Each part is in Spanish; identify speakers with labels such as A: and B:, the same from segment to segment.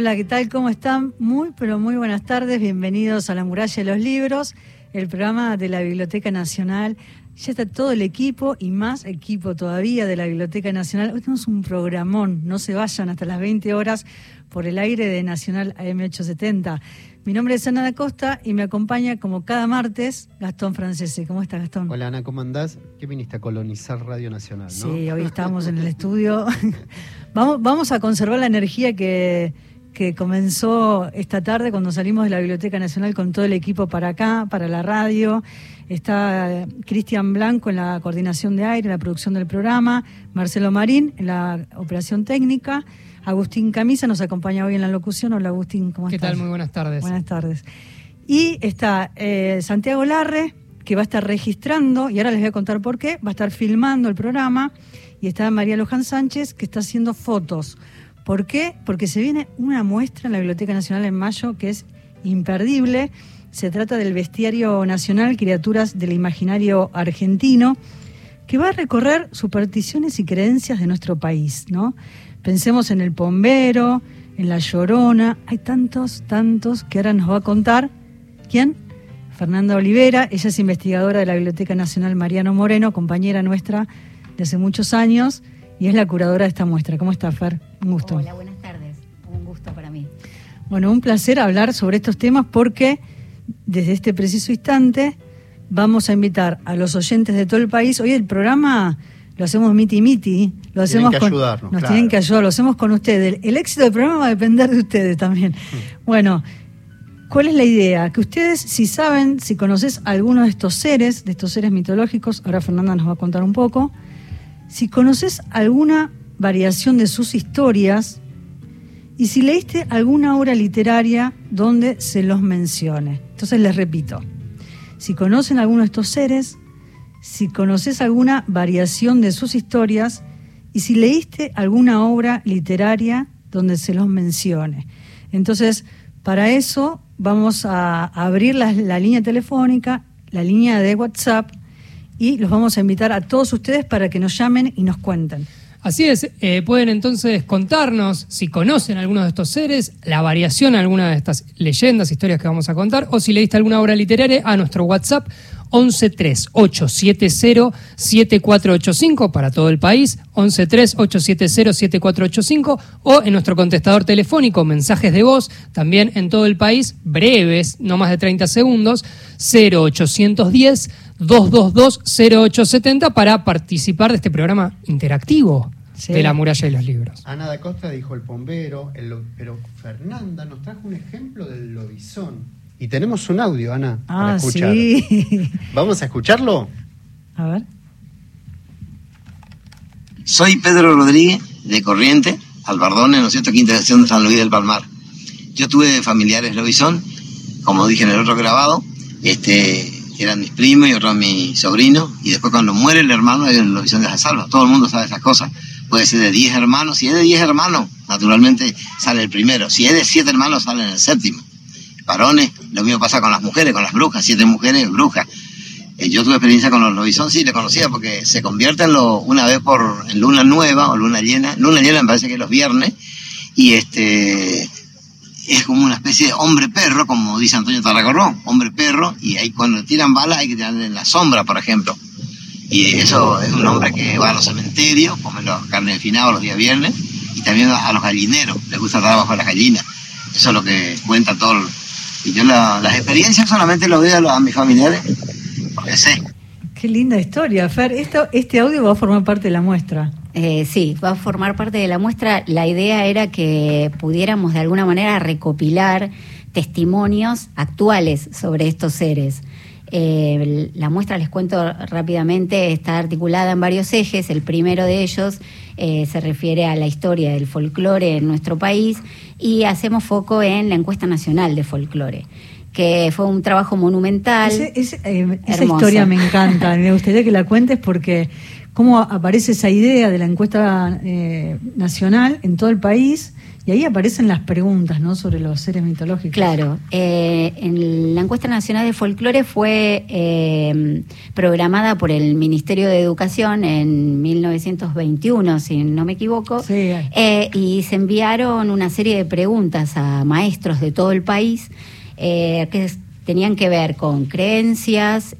A: Hola, ¿qué tal? ¿Cómo están? Muy, pero muy buenas tardes. Bienvenidos a La Muralla de los Libros, el programa de la Biblioteca Nacional. Ya está todo el equipo y más equipo todavía de la Biblioteca Nacional. Hoy tenemos un programón, no se vayan hasta las 20 horas por el aire de Nacional AM870. Mi nombre es Ana da Costa y me acompaña como cada martes Gastón Francese. ¿Cómo estás, Gastón?
B: Hola, Ana, ¿cómo andás? ¿Qué viniste a colonizar Radio Nacional? ¿no?
A: Sí, hoy estamos en el estudio. vamos, vamos a conservar la energía que, que comenzó esta tarde cuando salimos de la Biblioteca Nacional con todo el equipo para acá, para la radio. Está Cristian Blanco en la coordinación de aire, en la producción del programa, Marcelo Marín en la operación técnica, Agustín Camisa nos acompaña hoy en la locución. Hola Agustín, ¿cómo estás?
C: ¿Qué tal? Muy buenas tardes.
A: Buenas tardes. Y está eh, Santiago Larre, que va a estar registrando, y ahora les voy a contar por qué, va a estar filmando el programa, y está María Luján Sánchez, que está haciendo fotos. ¿Por qué? Porque se viene una muestra en la Biblioteca Nacional en mayo que es imperdible. Se trata del Bestiario Nacional, Criaturas del Imaginario Argentino, que va a recorrer supersticiones y creencias de nuestro país, ¿no? Pensemos en el Pombero, en la Llorona, hay tantos, tantos que ahora nos va a contar. ¿Quién? Fernanda Olivera, ella es investigadora de la Biblioteca Nacional Mariano Moreno, compañera nuestra de hace muchos años y es la curadora de esta muestra. ¿Cómo está, Fer? Un gusto.
D: Hola, buenas tardes. Un gusto para mí.
A: Bueno, un placer hablar sobre estos temas porque desde este preciso instante vamos a invitar a los oyentes de todo el país. Hoy el programa lo hacemos miti miti, lo hacemos
B: que
A: con,
B: ayudarnos,
A: nos
B: claro.
A: tienen que ayudar, lo hacemos con ustedes. El, el éxito del programa va a depender de ustedes también.
B: Mm.
A: Bueno, ¿cuál es la idea? Que ustedes, si saben, si conoces alguno de estos seres, de estos seres mitológicos, ahora Fernanda nos va a contar un poco, si conoces alguna variación de sus historias y si leíste alguna obra literaria donde se los mencione. Entonces les repito, si conocen alguno de estos seres, si conoces alguna variación de sus historias y si leíste alguna obra literaria donde se los mencione. Entonces, para eso vamos a abrir la, la línea telefónica, la línea de WhatsApp y los vamos a invitar a todos ustedes para que nos llamen y nos cuenten.
C: Así es, eh, pueden entonces contarnos si conocen algunos de estos seres, la variación a alguna de estas leyendas, historias que vamos a contar, o si leíste alguna obra literaria a nuestro WhatsApp 1138707485 para todo el país, 1138707485 o en nuestro contestador telefónico, mensajes de voz, también en todo el país, breves, no más de 30 segundos, 0810 222 0870 para participar de este programa interactivo
A: Sí.
C: de la muralla y los libros.
B: Ana da Costa dijo el pombero, el lo- pero Fernanda nos trajo un ejemplo del lobizón. Y tenemos un audio, Ana, para
A: Ah,
B: escuchar.
A: sí.
B: ¿Vamos a escucharlo?
A: A ver.
E: Soy Pedro Rodríguez, de Corriente, Albardones, ¿no es cierto? Quinta estación de San Luis del Palmar. Yo tuve familiares lobizón, como dije en el otro grabado, este, eran mis primos y otros mis sobrinos, y después cuando muere el hermano, el lobizón deja salvo. Todo el mundo sabe esas cosas. Puede ser de 10 hermanos, si es de 10 hermanos, naturalmente sale el primero. Si es de 7 hermanos, sale en el séptimo. Varones, lo mismo pasa con las mujeres, con las brujas, siete mujeres, brujas. Eh, yo tuve experiencia con los lobizón, sí, le conocía porque se convierten lo- una vez por en luna nueva o luna llena. Luna llena me parece que es los viernes. Y este es como una especie de hombre perro, como dice Antonio Tarragorrón, hombre perro. Y ahí cuando tiran balas hay que tirarle en la sombra, por ejemplo. Y eso es un hombre que va a los cementerios, come los carne de finado los días viernes. Y también a los gallineros, le gusta estar bajo las gallinas. Eso es lo que cuenta todo. Y yo la- las experiencias solamente lo veo a, los- a mis familiares, porque sé.
A: Qué linda historia, Fer. Esto, este audio va a formar parte de la muestra.
D: Eh, sí, va a formar parte de la muestra. La idea era que pudiéramos de alguna manera recopilar testimonios actuales sobre estos seres. Eh, la muestra, les cuento rápidamente, está articulada en varios ejes. El primero de ellos eh, se refiere a la historia del folclore en nuestro país y hacemos foco en la encuesta nacional de folclore, que fue un trabajo monumental.
A: Ese- ese, eh, esa historia me encanta. Me gustaría que la cuentes porque cómo aparece esa idea de la encuesta eh, nacional en todo el país y ahí aparecen las preguntas ¿no? sobre los seres mitológicos.
D: Claro, eh, en la encuesta nacional de folclore fue eh, programada por el Ministerio de Educación en 1921, si no me equivoco, eh, y se enviaron una serie de preguntas a maestros de todo el país que tenían que ver con creencias,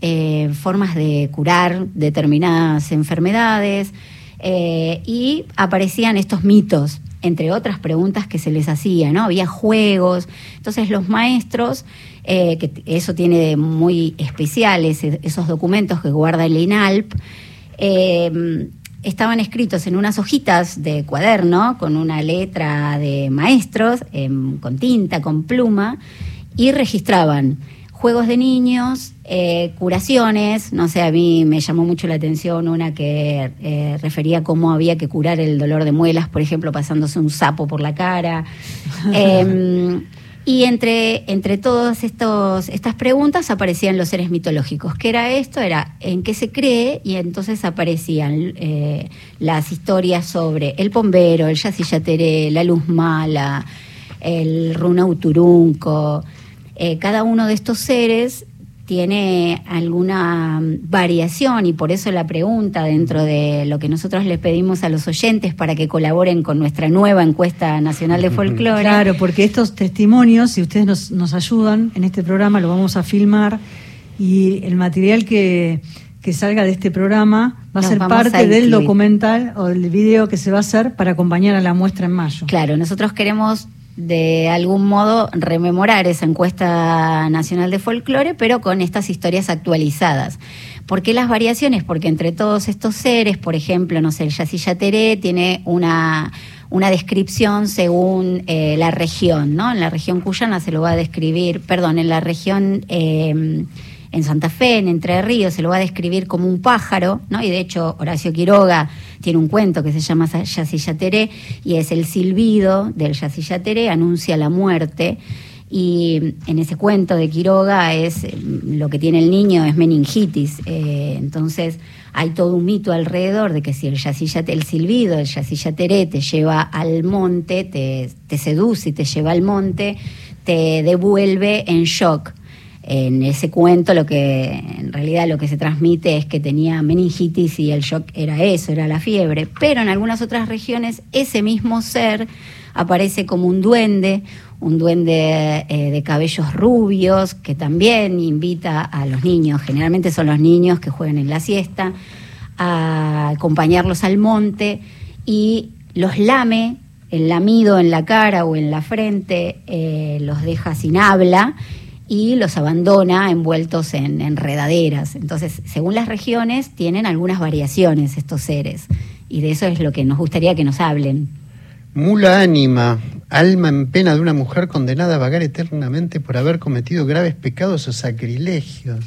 D: formas de curar determinadas enfermedades, y aparecían estos mitos entre otras preguntas que se les hacía, ¿no? Había juegos. Entonces los maestros, eh, que eso tiene muy especiales, esos documentos que guarda el INALP, eh, estaban escritos en unas hojitas de cuaderno con una letra de maestros, em, con tinta, con pluma, y registraban juegos de niños, eh, curaciones, no sé, a mí me llamó mucho la atención una que eh, refería cómo había que curar el dolor de muelas, por ejemplo, pasándose un sapo por la cara. Em, y entre, entre todas estas preguntas aparecían los seres mitológicos. ¿Qué era esto? Era en qué se cree y entonces aparecían eh, las historias sobre el pombero, el yacillateré, la luz mala, el runauturunco, eh, cada uno de estos seres tiene alguna variación y por eso la pregunta dentro de lo que nosotros les pedimos a los oyentes para que colaboren con nuestra nueva encuesta nacional de folclore.
A: Claro, porque estos testimonios, si ustedes nos, nos ayudan en este programa, lo vamos a filmar y el material que, que salga de este programa va a ser parte del documental o del video que se va a hacer para acompañar a la muestra en mayo.
D: Claro, nosotros queremos de algún modo rememorar esa encuesta nacional de folclore, pero con estas historias actualizadas. ¿Por qué las variaciones? Porque entre todos estos seres, por ejemplo, no sé, el Yacilla tiene una, una descripción según eh, la región, ¿no? En la región cuyana se lo va a describir, perdón, en la región... Eh, en Santa Fe, en Entre Ríos, se lo va a describir como un pájaro, ¿no? Y de hecho Horacio Quiroga tiene un cuento que se llama Yacillateré y es el silbido del Yacillateré, anuncia la muerte. Y en ese cuento de Quiroga es lo que tiene el niño es meningitis. Eh, entonces hay todo un mito alrededor de que si el el silbido, el yacillateré te lleva al monte, te, te seduce y te lleva al monte, te devuelve en shock en ese cuento lo que en realidad lo que se transmite es que tenía meningitis y el shock era eso, era la fiebre, pero en algunas otras regiones ese mismo ser aparece como un duende, un duende eh, de cabellos rubios que también invita a los niños, generalmente son los niños que juegan en la siesta, a acompañarlos al monte y los lame el lamido en la cara o en la frente, eh, los deja sin habla y los abandona envueltos en enredaderas. Entonces, según las regiones, tienen algunas variaciones estos seres. Y de eso es lo que nos gustaría que nos hablen.
B: Mula ánima, alma en pena de una mujer condenada a vagar eternamente por haber cometido graves pecados o sacrilegios.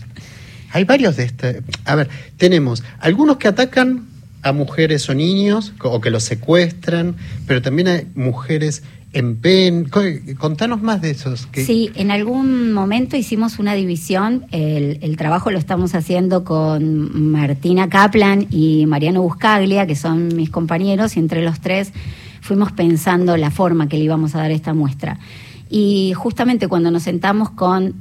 B: Hay varios de este. A ver, tenemos algunos que atacan a mujeres o niños o que los secuestran, pero también hay mujeres en PEN. Contanos más de esos.
D: Sí, en algún momento hicimos una división. El, trabajo lo estamos haciendo con Martina Kaplan y Mariano Buscaglia, que son mis compañeros, y entre los tres fuimos pensando la forma que le íbamos a dar esta muestra. Y justamente cuando nos sentamos con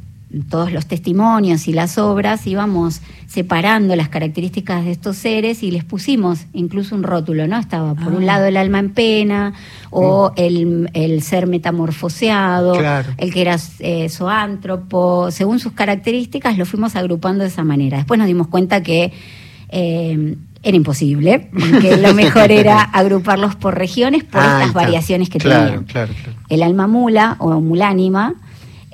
D: todos los testimonios y las obras, íbamos separando las características de estos seres y les pusimos incluso un rótulo, ¿no? Estaba por un ah. lado el alma en pena, o mm. el, ser metamorfoseado, el que era eh, zoántropo, según sus características lo fuimos agrupando de esa manera. Después nos dimos cuenta que eh, era imposible, que lo mejor era agruparlos por regiones por ah, estas variaciones que tenían. El alma mula o mulánima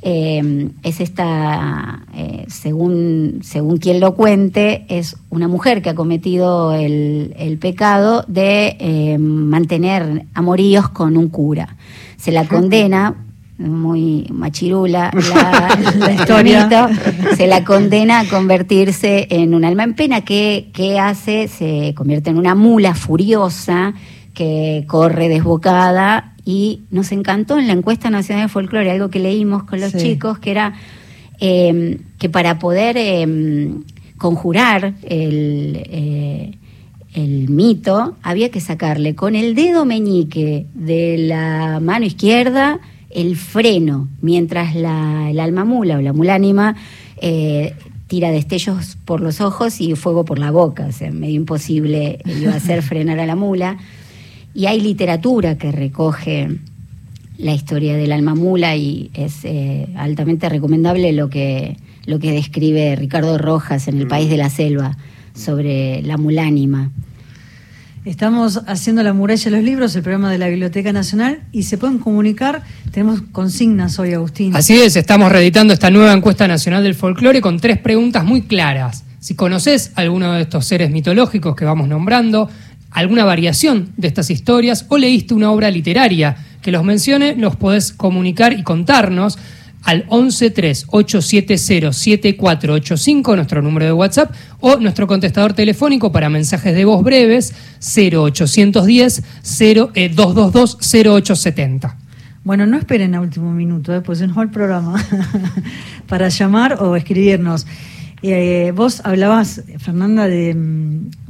D: eh, es esta, eh, según, según quien lo cuente, es una mujer que ha cometido el, pecado de eh, mantener amoríos con un cura. Se la condena, muy machirula la, historia, se la condena a convertirse en un alma en pena. que ¿Qué hace? Se convierte en una mula furiosa que corre desbocada y nos encantó en la encuesta nacional de folclore algo que leímos con los chicos, que era eh, que para poder eh, conjurar el, eh, el mito, había que sacarle con el dedo meñique de la mano izquierda el freno, mientras la, el alma mula o la mulánima eh, tira destellos por los ojos y fuego por la boca, o sea, medio imposible iba a hacer frenar a la mula. Y hay literatura que recoge la historia del alma mula y es eh, altamente recomendable lo que, lo que describe Ricardo Rojas en El País de la Selva sobre la mulánima.
A: Estamos haciendo la muralla de los libros, el programa de la Biblioteca Nacional, y se pueden comunicar. Tenemos consignas hoy, Agustín.
C: Así es, estamos reeditando esta nueva encuesta nacional del folclore con tres preguntas muy claras. Si conoces alguno de estos seres mitológicos que vamos nombrando, alguna variación de estas historias o leíste una obra literaria que los mencione, los podés comunicar y contarnos al 113-870-7485, nuestro número de WhatsApp, o nuestro contestador telefónico para mensajes de voz breves, 0810-222-0870.
A: Bueno, no esperen a último minuto, ¿eh? pues va el programa, para llamar o escribirnos. Eh, vos hablabas, Fernanda, de,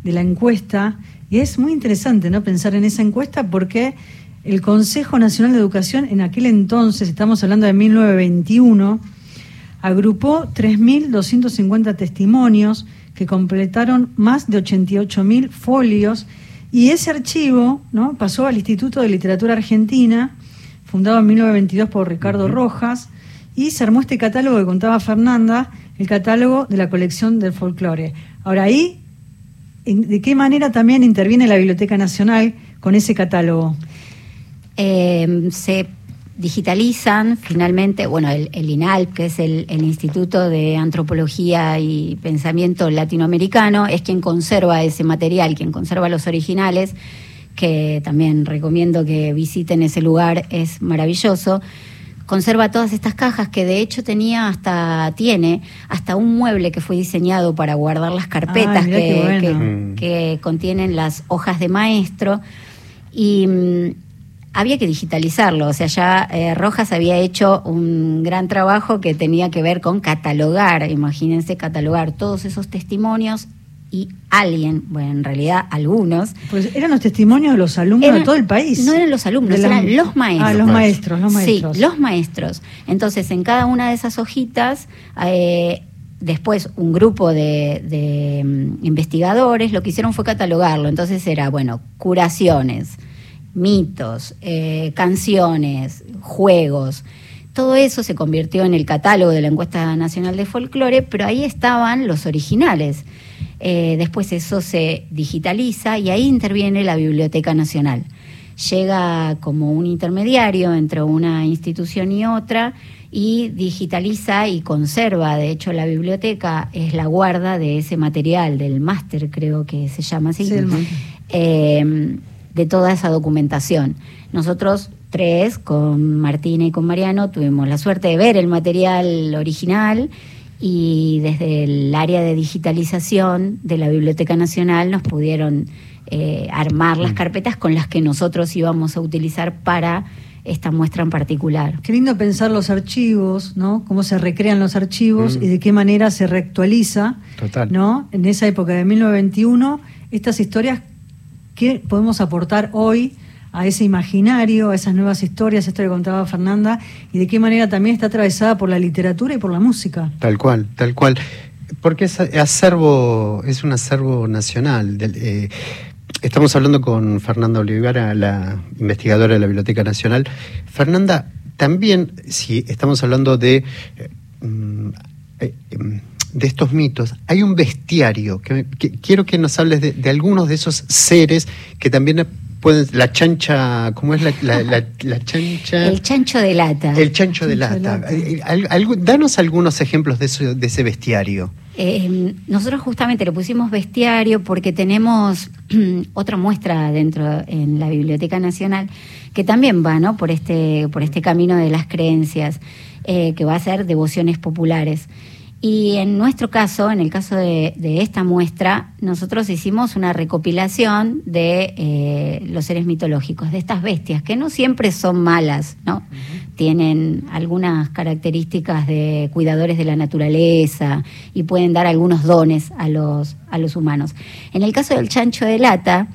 A: de la encuesta, y es muy interesante ¿no? pensar en esa encuesta porque el Consejo Nacional de Educación en aquel entonces, estamos hablando de 1921, agrupó 3.250 testimonios que completaron más de 88.000 folios y ese archivo ¿no? pasó al Instituto de Literatura Argentina, fundado en 1922 por Ricardo Rojas, y se armó este catálogo que contaba Fernanda, el catálogo de la colección del folclore. Ahora ahí, ¿de qué manera también interviene la Biblioteca Nacional con ese catálogo?
D: Eh, se digitalizan finalmente, bueno, el, INALP, que es el, Instituto de Antropología y Pensamiento Latinoamericano, es quien conserva ese material, quien conserva los originales, que también recomiendo que visiten ese lugar, es maravilloso. Conserva todas estas cajas que de hecho tenía hasta, tiene hasta un mueble que fue diseñado para guardar las carpetas
A: Ay,
D: que,
A: bueno.
D: que, que contienen las hojas de maestro. Y mm, había que digitalizarlo, o sea, ya eh, Rojas había hecho un gran trabajo que tenía que ver con catalogar, imagínense catalogar todos esos testimonios y alguien, bueno, en realidad algunos.
A: Pues eran los testimonios de los alumnos
D: eran,
A: de todo el país.
D: No eran los alumnos,
A: la-
D: eran los maestros.
A: Ah, los maestros, los maestros.
D: Sí, los maestros. Entonces, en cada una de esas hojitas, eh, después un grupo de, de, mm, investigadores lo que hicieron fue catalogarlo. Entonces era, bueno, curaciones, mitos, eh, canciones, juegos. Todo eso se convirtió en el catálogo de la encuesta nacional de folclore, pero ahí estaban los originales. Eh, después eso se digitaliza y ahí interviene la Biblioteca Nacional. Llega como un intermediario entre una institución y otra y digitaliza y conserva. De hecho, la biblioteca es la guarda de ese material, del máster creo que se llama así,
A: Sí,
D: eh, de toda esa documentación. Nosotros tres, con Martina y con Mariano, tuvimos la suerte de ver el material original y desde el área de digitalización de la Biblioteca Nacional nos pudieron eh, armar las carpetas con las que nosotros íbamos a utilizar para esta muestra en particular.
A: Qué lindo pensar los archivos, ¿no? Cómo se recrean los archivos
B: Mm.
A: y de qué manera se reactualiza,
B: Total.
A: ¿no? En esa época de 1921, estas historias que podemos aportar hoy a ese imaginario, a esas nuevas historias, esto que contaba Fernanda, y de qué manera también está atravesada por la literatura y por la música.
B: Tal cual, tal cual. Porque es acervo, es un acervo nacional. eh, estamos hablando con Fernanda Olivera, la investigadora de la Biblioteca Nacional. Fernanda, también, si estamos hablando de, eh, mm, eh, em, de estos mitos, hay un bestiario. Que, quiero que nos hables de algunos de esos seres que también pueden. La chancha, ¿cómo es la, la, la- la chancha?
D: El chancho de lata.
B: El chancho de
A: Chancho de
B: lata.
A: lata.
B: Eh, al- algo- danos algunos ejemplos de, eso- de ese bestiario.
D: Eh, nosotros justamente le pusimos bestiario porque tenemos otra muestra dentro en la Biblioteca Nacional que también va ¿no? por, este, por este camino de las creencias, eh, que va a ser devociones populares. Y en nuestro caso, en el caso de, de esta muestra, nosotros hicimos una recopilación de eh, los seres mitológicos, de estas bestias, que no siempre son malas, ¿no? tienen algunas características de cuidadores de la naturaleza y pueden dar algunos dones a los, a los humanos. En el caso del chancho de lata,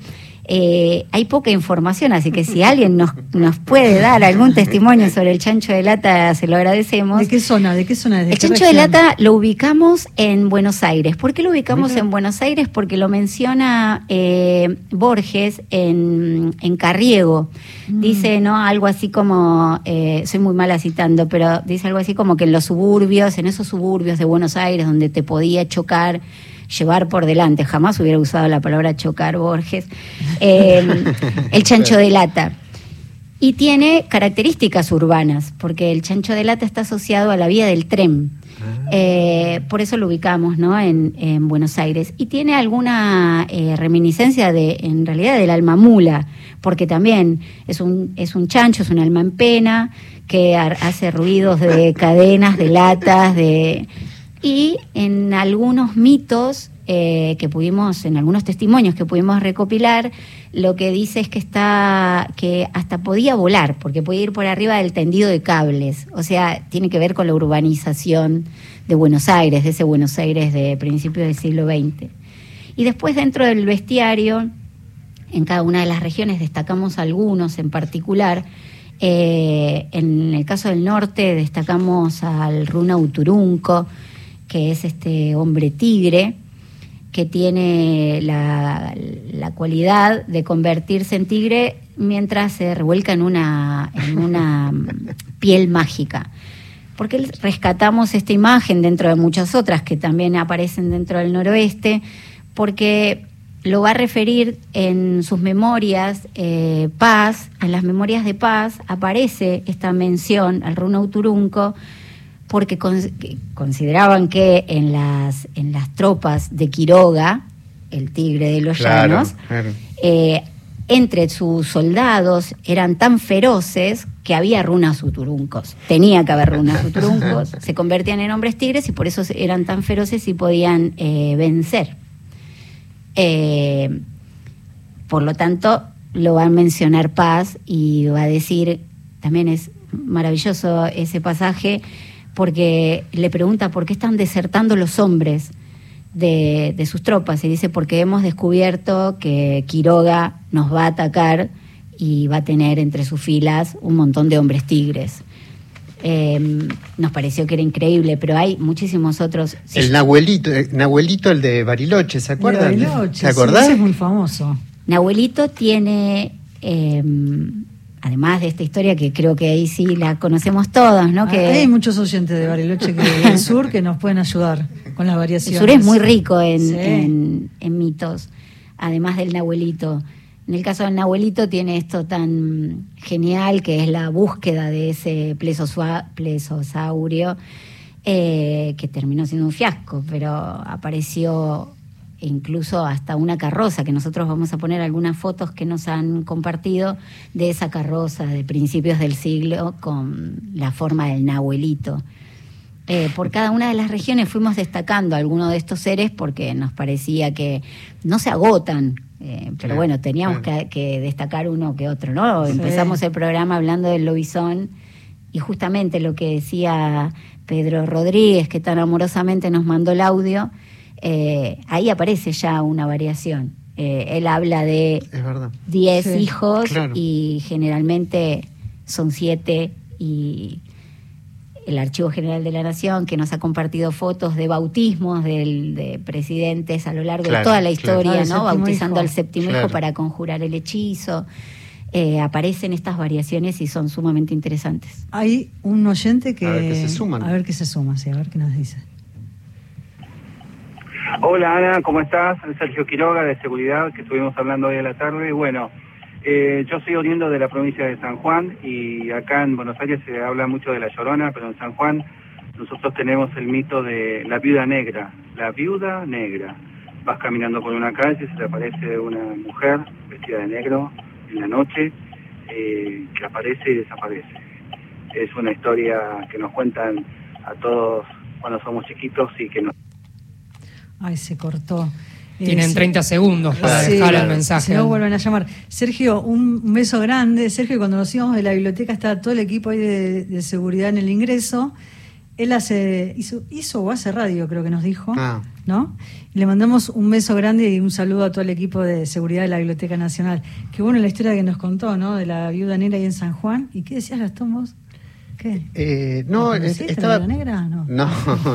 D: eh, hay poca información, así que si alguien nos, nos puede dar algún testimonio sobre el chancho de lata, se lo agradecemos.
A: ¿De qué zona? ¿De qué zona?
D: el chancho de lata lo ubicamos en Buenos Aires. ¿Por qué lo ubicamos en Buenos Aires? Porque lo menciona eh, Borges en, en Carriego. Mm. Dice, ¿no? Algo así como, eh, soy muy mala citando, pero dice algo así como que en los suburbios, en esos suburbios de Buenos Aires, donde te podía chocar llevar por delante, jamás hubiera usado la palabra chocar Borges, em, el chancho de lata. Y tiene características urbanas, porque el chancho de lata está asociado a la vía del tren. Ah. Eh, por eso lo ubicamos ¿no? en, Buenos Aires. Y tiene alguna eh, reminiscencia de, en realidad, del alma mula, porque también es un, es un chancho, es un alma en pena, que hace ruidos de cadenas, de latas, de, y en algunos mitos eh, que pudimos, en algunos testimonios que pudimos recopilar, lo que dice es que está, que hasta podía volar, porque puede ir por arriba del tendido de cables. O sea, tiene que ver con la urbanización de Buenos Aires, de ese Buenos Aires de principios del siglo XX. Y después dentro del bestiario, en cada una de las regiones destacamos algunos en particular. Eh, en el caso del norte destacamos al Runa Uturunco, que es este hombre tigre, que tiene la, cualidad de convertirse en tigre mientras se revuelca en una, en una piel mágica. Porque rescatamos esta imagen dentro de muchas otras que también aparecen dentro del noroeste, porque lo va a referir en sus memorias eh, Paz, en las memorias de Paz aparece esta mención al runo Uturunco, porque consideraban que en las, en las tropas de Quiroga, el tigre de los llanos, eh, entre sus soldados eran tan feroces que había runas uturuncos. Tenía que haber runas uturuncos, se convertían en hombres tigres y por eso eran tan feroces y podían eh, vencer. Eh, por lo tanto, lo va a mencionar Paz y va a decir, también es maravilloso ese pasaje, porque le pregunta por qué están desertando los hombres de, sus tropas y dice porque hemos descubierto que Quiroga nos va a atacar y va a tener entre sus filas un montón de hombres tigres. Em, nos pareció que era increíble, pero hay muchísimos otros.
B: El Nahuelito, el eh, Nahuelito, el de Bariloche, ¿se acuerdan?
A: Bariloche, ¿Se acordás? es muy famoso.
D: Nahuelito tiene em, además de esta historia que creo que ahí sí la conocemos todos, ¿no? Que
A: hay muchos oyentes de Bariloche del sur que nos pueden ayudar con las variaciones.
D: El sur es muy rico en, mitos, además del Nahuelito. En el caso del Nahuelito tiene esto tan genial que es la búsqueda de ese plesosaurio eh, que terminó siendo un fiasco, pero apareció e incluso hasta una carroza, que nosotros vamos a poner algunas fotos que nos han compartido de esa carroza de principios del siglo con la forma del nahuelito. Eh, por cada una de las regiones fuimos destacando algunos de estos seres porque nos parecía que no se agotan, eh, pero bueno, teníamos que, destacar uno que otro, ¿no? Empezamos el programa hablando del lobizón y justamente lo que decía Pedro Rodríguez, que tan amorosamente nos mandó el audio, eh, ahí aparece ya una variación. Eh, él habla de 10 hijos y generalmente son 7 y el Archivo General de la Nación, que nos ha compartido fotos de bautismos de presidentes a lo largo de toda la historia, ¿no? Bautizando al séptimo hijo para conjurar el hechizo. Eh, aparecen estas variaciones y son sumamente interesantes.
A: Hay un oyente que... A ver qué se suman. A ver qué se suma, sí, a ver qué nos dice.
F: Hola Ana, ¿cómo estás? Sergio Quiroga de Seguridad, que estuvimos hablando hoy a la tarde. Bueno, eh, yo soy oriundo de la provincia de San Juan y acá en Buenos Aires se habla mucho de la Llorona, pero en San Juan nosotros tenemos el mito de la viuda negra. La viuda negra. Vas caminando por una calle, se te aparece una mujer vestida de negro en la noche, eh, que aparece y desaparece. Es una historia que nos cuentan a todos cuando somos chiquitos y que nos
A: Ay, se cortó.
C: Tienen
A: sí.
C: 30 segundos para
A: Sí,
C: dejar el
A: Si
C: mensaje.
A: no, vuelven a llamar. Sergio, un beso grande. Sergio, cuando nos íbamos de la biblioteca, estaba todo el equipo ahí de, de seguridad en el ingreso. Él hace, hizo, hizo o hace radio, creo que nos dijo.
B: Ah.
A: ¿No? Le mandamos un beso grande y un saludo a todo el equipo de seguridad de la Biblioteca Nacional. Qué bueno la historia que nos contó, ¿no? De la viuda negra ahí en San Juan. ¿Y qué decías, Gastón, vos? ¿Qué?
B: Eh, no,
A: ¿La
B: es-
A: conociste,
B: estaba.
A: la Negra? No.
B: no,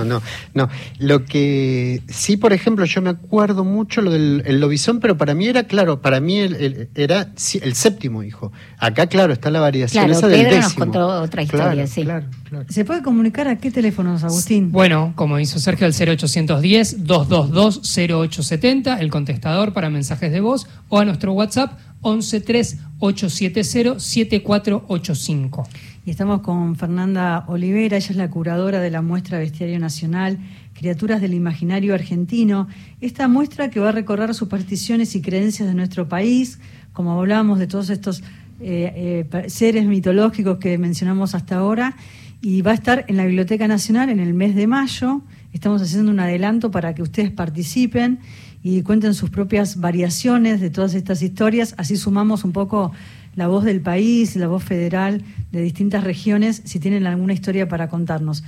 B: no, no. Lo que sí, por ejemplo, yo me acuerdo mucho lo del el lobizón, pero para mí era claro, para mí el- el- era sí, el séptimo hijo. Acá, claro, está la variación
D: Claro,
B: esa del
D: Pedro nos
B: décimo.
D: contó otra historia,
B: Claro,
D: sí.
B: Claro, claro.
A: ¿Se puede comunicar a qué teléfonos, Agustín?
C: Bueno, como hizo Sergio, el 0810-222-0870, el contestador para mensajes de voz, o a nuestro WhatsApp 113870-7485.
A: Estamos con Fernanda Olivera, ella es la curadora de la muestra Bestiario Nacional, Criaturas del Imaginario Argentino. Esta muestra que va a recorrer supersticiones y creencias de nuestro país, como hablábamos de todos estos eh, eh, seres mitológicos que mencionamos hasta ahora, y va a estar en la Biblioteca Nacional en el mes de mayo. Estamos haciendo un adelanto para que ustedes participen y cuenten sus propias variaciones de todas estas historias. Así sumamos un poco la voz del país, la voz federal de distintas regiones, si tienen alguna historia para contarnos.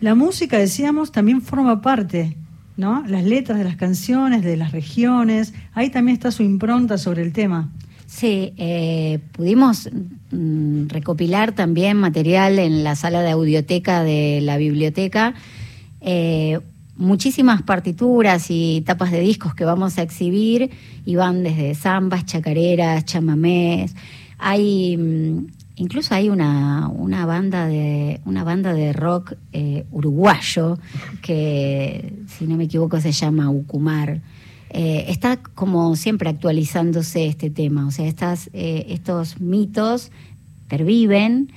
A: La música, decíamos, también forma parte, ¿no? Las letras de las canciones, de las regiones, ahí también está su impronta sobre el tema.
D: Sí, eh, pudimos mm, recopilar también material en la sala de audioteca de la biblioteca, eh, muchísimas partituras y tapas de discos que vamos a exhibir y van desde zambas, chacareras, chamamés. Hay mm, incluso hay una, una banda de una banda de rock eh, uruguayo que si no me equivoco se llama Ucumar. Eh, está como siempre actualizándose este tema, o sea, estas, eh, estos mitos perviven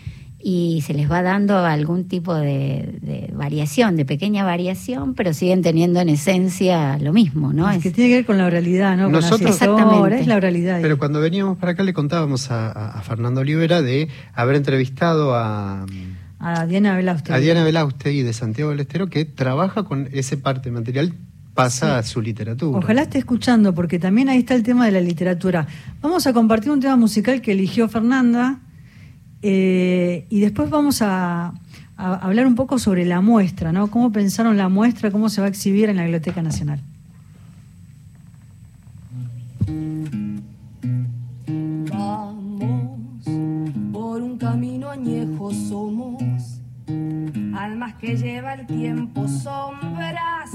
D: y se les va dando algún tipo de, de variación, de pequeña variación, pero siguen teniendo en esencia lo mismo, ¿no?
A: Es
D: Es-
A: que tiene que ver con la oralidad, ¿no?
B: Nosotros-
A: con
D: Exactamente.
A: es la oralidad.
B: Pero cuando veníamos para acá le contábamos a, Fernando Olivera de haber entrevistado a,
A: a Diana Velauste.
B: a Diana Belaustegui de Santiago del Estero que trabaja con ese parte material, pasa a su literatura.
A: Ojalá esté escuchando, porque también ahí está el tema de la literatura. Vamos a compartir un tema musical que eligió Fernanda eh, y después vamos a, a hablar un poco sobre la muestra, ¿no? Cómo pensaron la muestra, cómo se va a exhibir en la Biblioteca Nacional.
G: Vamos por un camino añejo somos, almas que lleva el tiempo sombras,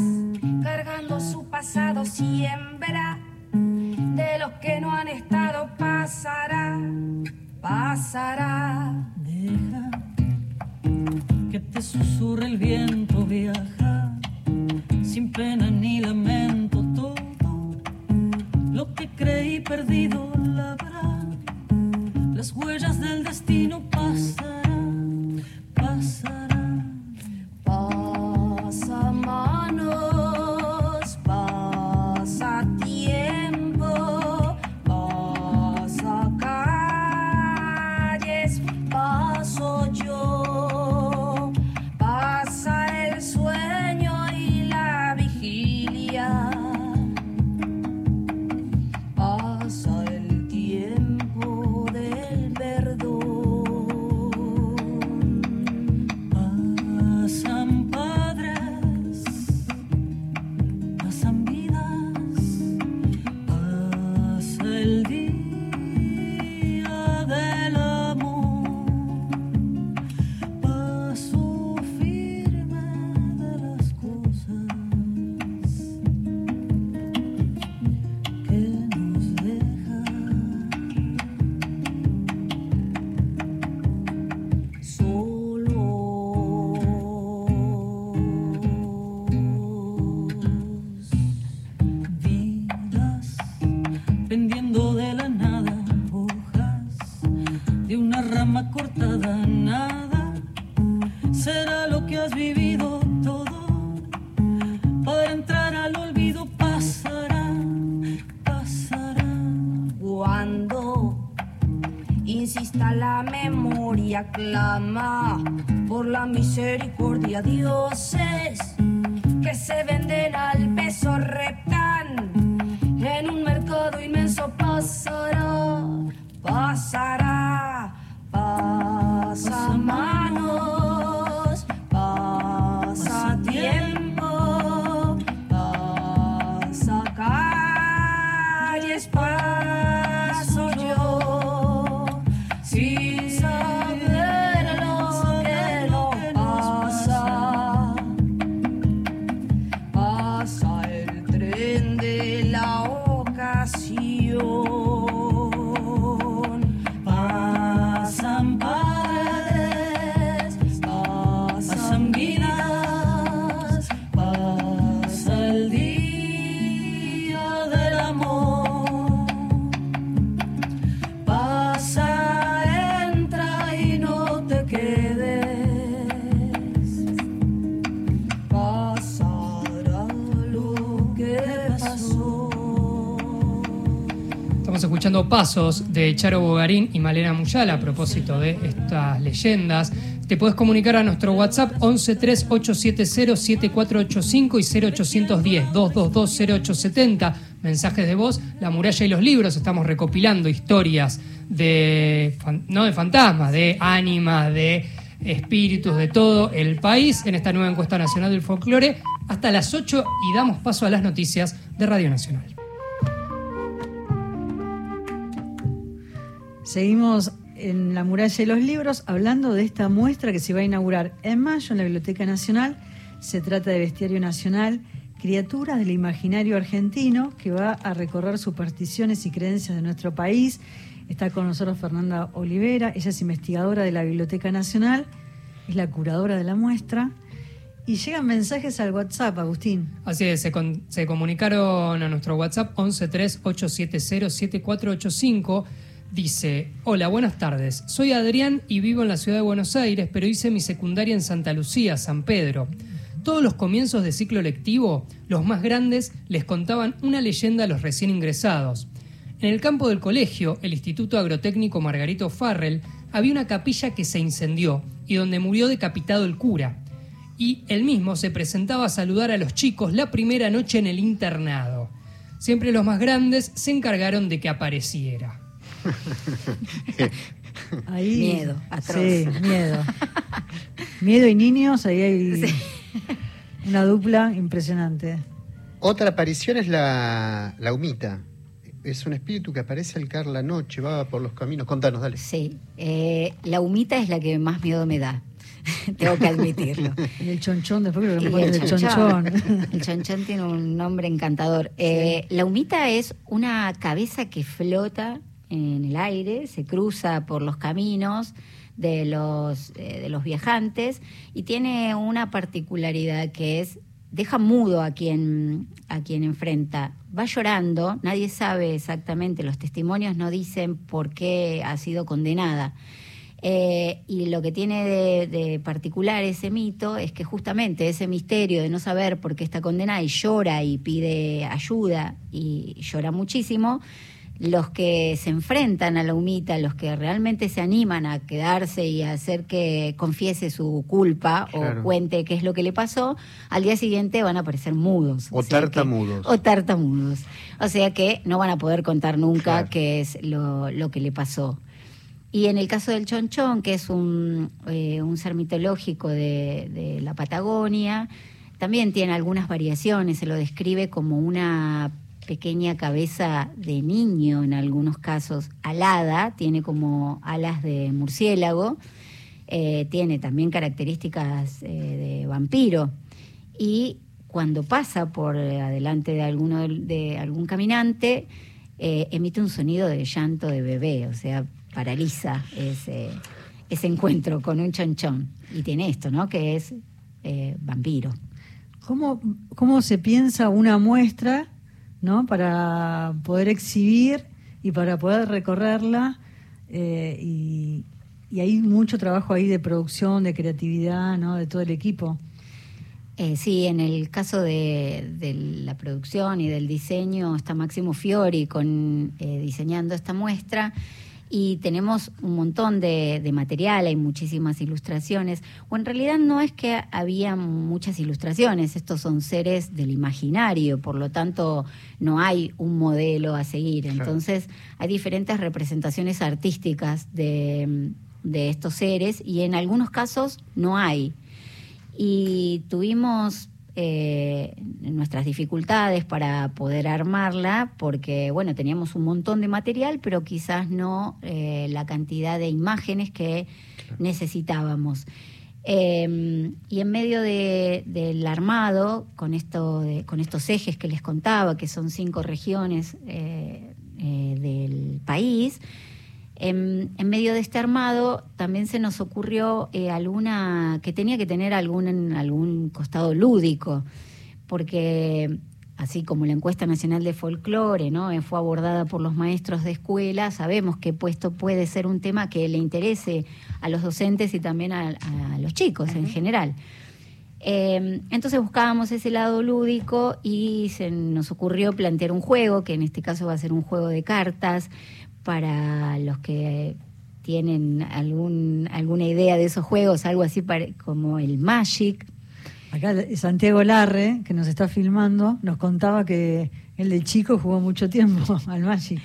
G: cargando su pasado siembra, de los que no han estado pasará, pasará.
H: Deja que te susurre el viento, viaja sin pena ni lamento todo. Lo que creí perdido la habrá. Las huellas del destino pasarán, pasarán.
G: Pasa manos, pasa tiempo,
C: Pasos de Charo Bogarín y Malena Muyala a propósito de estas leyendas. Te puedes comunicar a nuestro WhatsApp 1138707485 y 0810-222-0870. Mensajes de voz, La muralla y los libros. Estamos recopilando historias de, no de fantasmas, de ánimas, de espíritus de todo el país en esta nueva encuesta nacional del folclore hasta las 8 y damos paso a las noticias de Radio Nacional.
A: Seguimos en la muralla de los libros hablando de esta muestra que se va a inaugurar en mayo en la Biblioteca Nacional. Se trata de Bestiario Nacional, criaturas del imaginario argentino, que va a recorrer supersticiones y creencias de nuestro país. Está con nosotros Fernanda Olivera, ella es investigadora de la Biblioteca Nacional, es la curadora de la muestra. Y llegan mensajes al WhatsApp, Agustín.
C: Así es, se, comunicaron a nuestro WhatsApp 1138707485. Dice, hola, buenas tardes. Soy Adrián y vivo en la ciudad de Buenos Aires, pero hice mi secundaria en Santa Lucía, San Pedro. Todos los comienzos de ciclo lectivo, los más grandes les contaban una leyenda a los recién ingresados. En el campo del colegio, el Instituto Agrotécnico Margarito Farrell, había una capilla que se incendió y donde murió decapitado el cura y él mismo se presentaba a saludar a los chicos la primera noche en el internado. Siempre los más grandes se encargaron de que apareciera.
A: Ahí,
D: Miedo, atroz.
A: Sí, miedo. miedo y niños, ahí hay una dupla impresionante.
B: Otra aparición es la, la humita. Es un espíritu que aparece al caer la noche, va por los caminos. Contanos, dale.
D: Sí, eh, la humita es la que más miedo me da. Tengo que admitirlo.
A: Y el chonchón, después creo que me
D: el
A: el
D: chonchón.
A: chonchón.
D: El chonchón tiene un nombre encantador. Eh, La humita es una cabeza que flota en el aire, se cruza por los caminos de los, eh, de los viajantes y tiene una particularidad que es deja mudo a quien a quien enfrenta. Va llorando, nadie sabe exactamente, los testimonios no dicen por qué ha sido condenada. Eh, y lo que tiene de, de particular ese mito es que justamente ese misterio de no saber por qué está condenada y llora y pide ayuda y llora muchísimo, los que se enfrentan a la humita, los que realmente se animan a quedarse y a hacer que confiese su culpa
B: Claro.
D: o cuente qué es lo que le pasó, al día siguiente van a aparecer mudos.
B: O
D: sea que-
B: tartamudos.
D: o tartamudos. O sea que no van a poder contar nunca
B: Claro.
D: qué es lo, lo que le pasó. Y en el caso del chonchón, que es un, eh, un ser mitológico de, de la Patagonia, también tiene algunas variaciones. Se lo describe como una pequeña cabeza de niño en algunos casos, alada, tiene como alas de murciélago, eh, tiene también características eh, de vampiro. Y cuando pasa por eh, adelante de, alguno de algún caminante, emite un sonido de llanto de bebé, o sea, paraliza ese, ese encuentro con un chonchón. Y tiene esto, ¿no? Que es vampiro.
A: ¿Cómo, ¿Cómo se piensa una muestra ¿no? para poder exhibir y para poder recorrerla? eh, y, y hay mucho trabajo ahí de producción, de creatividad, ¿no? de todo el equipo.
D: Eh, sí, en el caso de, de la producción y del diseño está Máximo Fiori con, eh, diseñando esta muestra Y tenemos un montón de, de material, hay muchísimas ilustraciones, o en realidad no es que había muchas ilustraciones, estos son seres del imaginario, por lo tanto no hay un modelo a seguir. Entonces hay diferentes representaciones artísticas de, de estos seres y en algunos casos no hay. Y tuvimos eh, nuestras dificultades para poder armarla porque, bueno, teníamos un montón de material, pero quizás no eh, la cantidad de imágenes que necesitábamos. Eh, y en medio de- del armado, con, esto de- con estos ejes que les contaba, que son cinco regiones eh, del país, en, en medio de este armado también se nos ocurrió eh, alguna que tenía que tener algún, algún costado lúdico, porque así como la encuesta nacional de folclore ¿no? Eh, fue abordada por los maestros de escuela, sabemos que puesto puede ser un tema que le interese a los docentes y también a, a los chicos en general. Eh, entonces buscábamos ese lado lúdico y se nos ocurrió plantear un juego, que en este caso va a ser un juego de cartas, para los que tienen algún, alguna idea de esos juegos, algo así como el Magic.
A: Acá Santiago Larre, que nos está filmando, nos contaba que él de chico jugó mucho tiempo al Magic.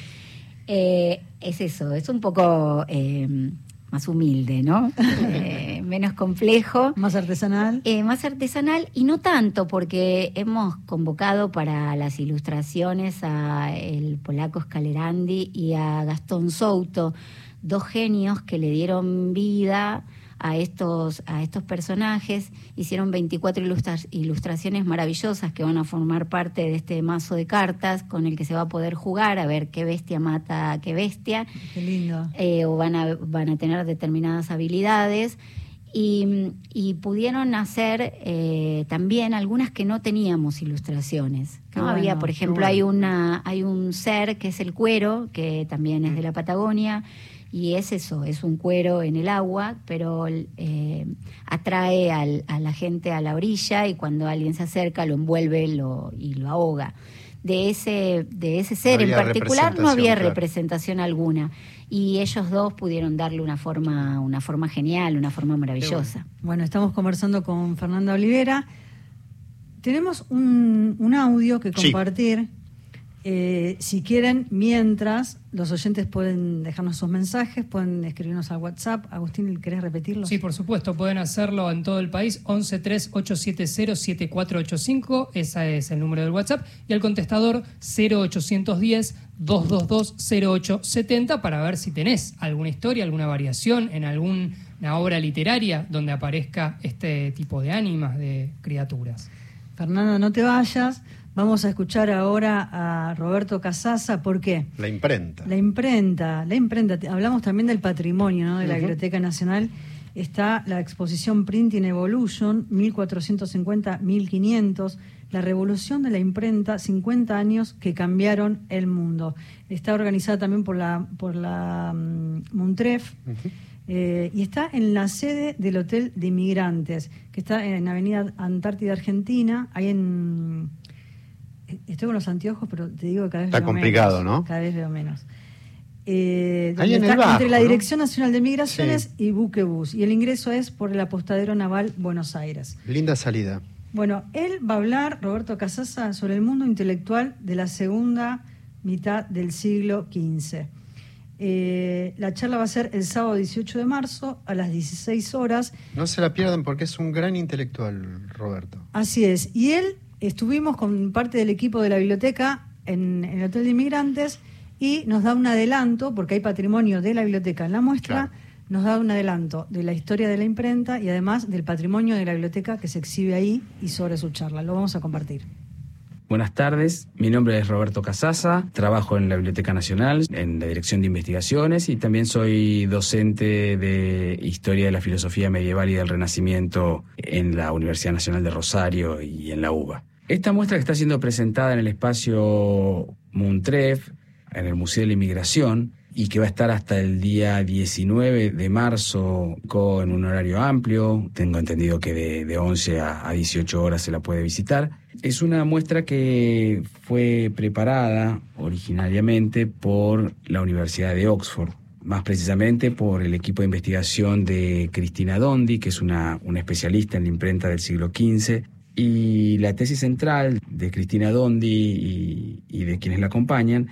D: Eh, es eso, es un poco eh, más humilde, ¿no? Eh, menos complejo.
A: Más artesanal.
D: Eh, más artesanal y no tanto porque hemos convocado para las ilustraciones a el polaco Scalerandi y a Gastón Souto, dos genios que le dieron vida a estos, a estos personajes, hicieron 24 ilustra- ilustraciones maravillosas que van a formar parte de este mazo de cartas con el que se va a poder jugar a ver qué bestia mata a qué bestia
A: Qué lindo.
D: eh, o van a, van a tener determinadas habilidades. Y, y pudieron hacer eh, también algunas que no teníamos ilustraciones. ¿no?
A: bueno,
D: Había, por ejemplo,
A: bueno.
D: hay una hay un ser que es el cuero, que también es de la Patagonia, y es eso, es un cuero en el agua, pero eh, atrae al- a la gente a la orilla y cuando alguien se acerca lo envuelve lo, y lo ahoga. De ese, de ese ser en particular no había
B: claro.
D: representación alguna. Y ellos dos pudieron darle una forma, una forma genial, una forma maravillosa.
A: Bueno, estamos conversando con Fernanda Olivera. Tenemos un, un audio que
B: Sí.
A: Eh, si quieren, mientras los oyentes pueden dejarnos sus mensajes, pueden escribirnos al WhatsApp. Agustín, ¿querés repetirlo?
C: Sí, por supuesto, pueden hacerlo en todo el país, 1138707485, ese es el número del WhatsApp, y al contestador 0810-222-0870 para ver si tenés alguna historia, alguna variación en alguna obra literaria donde aparezca este tipo de ánimas, de criaturas.
A: Fernanda, no te vayas. Vamos a escuchar ahora a Roberto Casasa. ¿Por qué?
B: La imprenta.
A: La imprenta, la imprenta. Hablamos también del patrimonio ¿no? de la. Biblioteca Nacional. Está la exposición Printing Evolution, 1450-1500, la revolución de la imprenta, 50 años que cambiaron el mundo. Está organizada también por la, por la mm, Montref. eh, y está en la sede del Hotel de Inmigrantes, que está en Avenida Antártida Argentina, ahí en... Estoy con los anteojos, pero te digo que cada vez
B: Está
A: veo
B: complicado,
A: menos.
B: ¿no?
A: Cada vez veo menos. Eh,
B: Ahí el Bajo,
A: entre la
B: ¿no?
A: Dirección Nacional de Migraciones
B: Sí.
A: y Buquebus. Y el ingreso es por el apostadero naval Buenos Aires.
B: Linda salida.
A: Bueno, él va a hablar, Roberto Casasa, sobre el mundo intelectual de la segunda mitad del siglo XV. Eh, la charla va a ser el sábado 18 de marzo a las 16 horas.
B: No se la pierdan porque es un gran intelectual, Roberto.
A: Así es. Y él, estuvimos con parte del equipo de la biblioteca en, en el Hotel de Inmigrantes y nos da un adelanto, porque hay patrimonio de la biblioteca en la muestra,
B: Claro.
A: nos da un adelanto de la historia de la imprenta y además del patrimonio de la biblioteca que se exhibe ahí y sobre su charla. Lo vamos a compartir.
I: Buenas tardes, mi nombre es Roberto Casasa, trabajo en la Biblioteca Nacional, en la Dirección de Investigaciones y también soy docente de Historia de la Filosofía Medieval y del Renacimiento en la Universidad Nacional de Rosario y en la UBA. Esta muestra que está siendo presentada en el espacio Muntref, en el Museo de la Inmigración, y que va a estar hasta el día 19 de marzo con un horario amplio. Tengo entendido que de, de 11 a, a 18 horas se la puede visitar. Es una muestra que fue preparada originariamente por la Universidad de Oxford más precisamente por el equipo de investigación de Cristina Dondi, que es una especialista en la imprenta del siglo XV, y la tesis central de Cristina Dondi y, de quienes la acompañan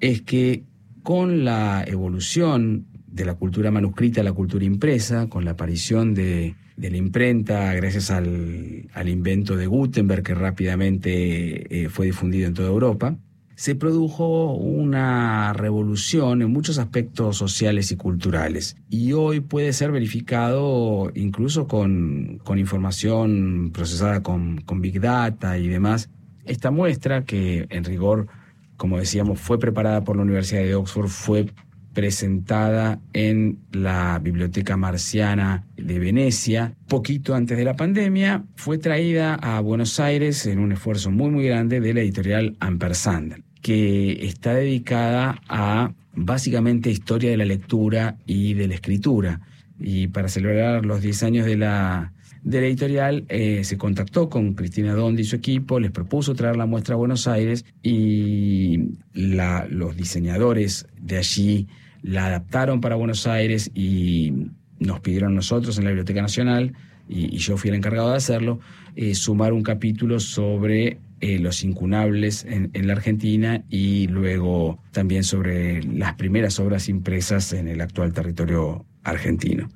I: es que con la evolución de la cultura manuscrita a la cultura impresa, con la aparición de, la imprenta gracias al, invento de Gutenberg que rápidamente eh, fue difundido en toda Europa, se produjo una revolución en muchos aspectos sociales y culturales. Y hoy puede ser verificado incluso con, información procesada con, con Big Data y demás. Esta muestra, que en rigor, como decíamos, fue preparada por la Universidad de Oxford, fue presentada en la Biblioteca Marciana de Venecia poquito antes de la pandemia, fue traída a Buenos Aires en un esfuerzo muy muy grande de la editorial Ampersand que está dedicada a básicamente historia de la lectura y de la escritura. Y para celebrar los 10 años de la, de la editorial, eh, se contactó con Cristina Dondi y su equipo, les propuso traer la muestra a Buenos Aires y los diseñadores de allí la adaptaron para Buenos Aires y nos pidieron nosotros en la Biblioteca Nacional, y, yo fui el encargado de hacerlo, eh, sumar un capítulo sobre eh, los incunables en, la Argentina y luego también sobre las primeras obras impresas en el actual territorio argentino.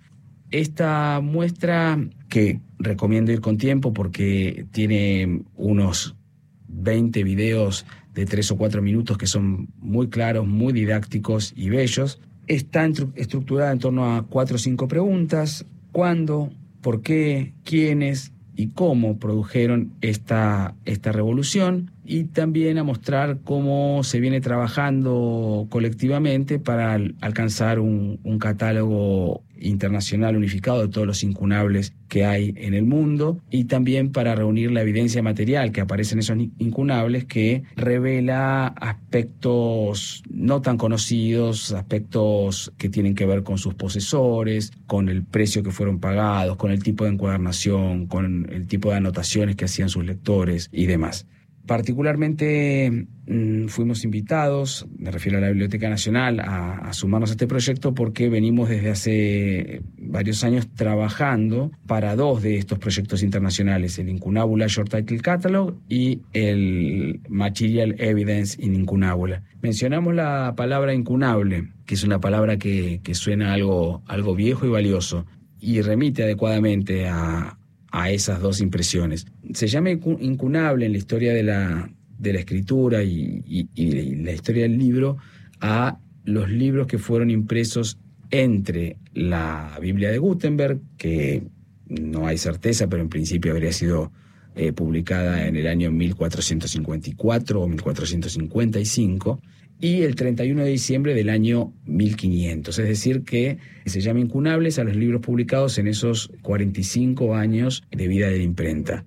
I: Esta muestra, que recomiendo ir con tiempo porque tiene unos 20 videos de 3 o 4 minutos que son muy claros, muy didácticos y bellos, está estructurada en torno a 4 o 5 preguntas. ¿Cuándo? ¿Por qué? ¿Quiénes? Y cómo produjeron esta, esta revolución y también a mostrar cómo se viene trabajando colectivamente para alcanzar un, un catálogo internacional unificado de todos los incunables que hay en el mundo y también para reunir la evidencia material que aparece en esos incunables que revela aspectos no tan conocidos, aspectos que tienen que ver con sus posesores, con el precio que fueron pagados, con el tipo de encuadernación, con el tipo de anotaciones que hacían sus lectores y demás. Particularmente mm, fuimos invitados, me refiero a la Biblioteca Nacional, a, sumarnos a este proyecto porque venimos desde hace varios años trabajando para dos de estos proyectos internacionales, el Incunabula Short Title Catalog y el Material Evidence in Incunabula. Mencionamos la palabra incunable, que es una palabra que, que suena algo, algo viejo y valioso y remite adecuadamente a, a esas dos impresiones. Se llama incunable en la historia de la, de la escritura y, la historia del libro a los libros que fueron impresos entre la Biblia de Gutenberg, que no hay certeza, pero en principio habría sido eh, publicada en el año 1454 o 1455, y el 31 de diciembre del año 1500. Es decir, que se llama incunables a los libros publicados en esos 45 años de vida de la imprenta.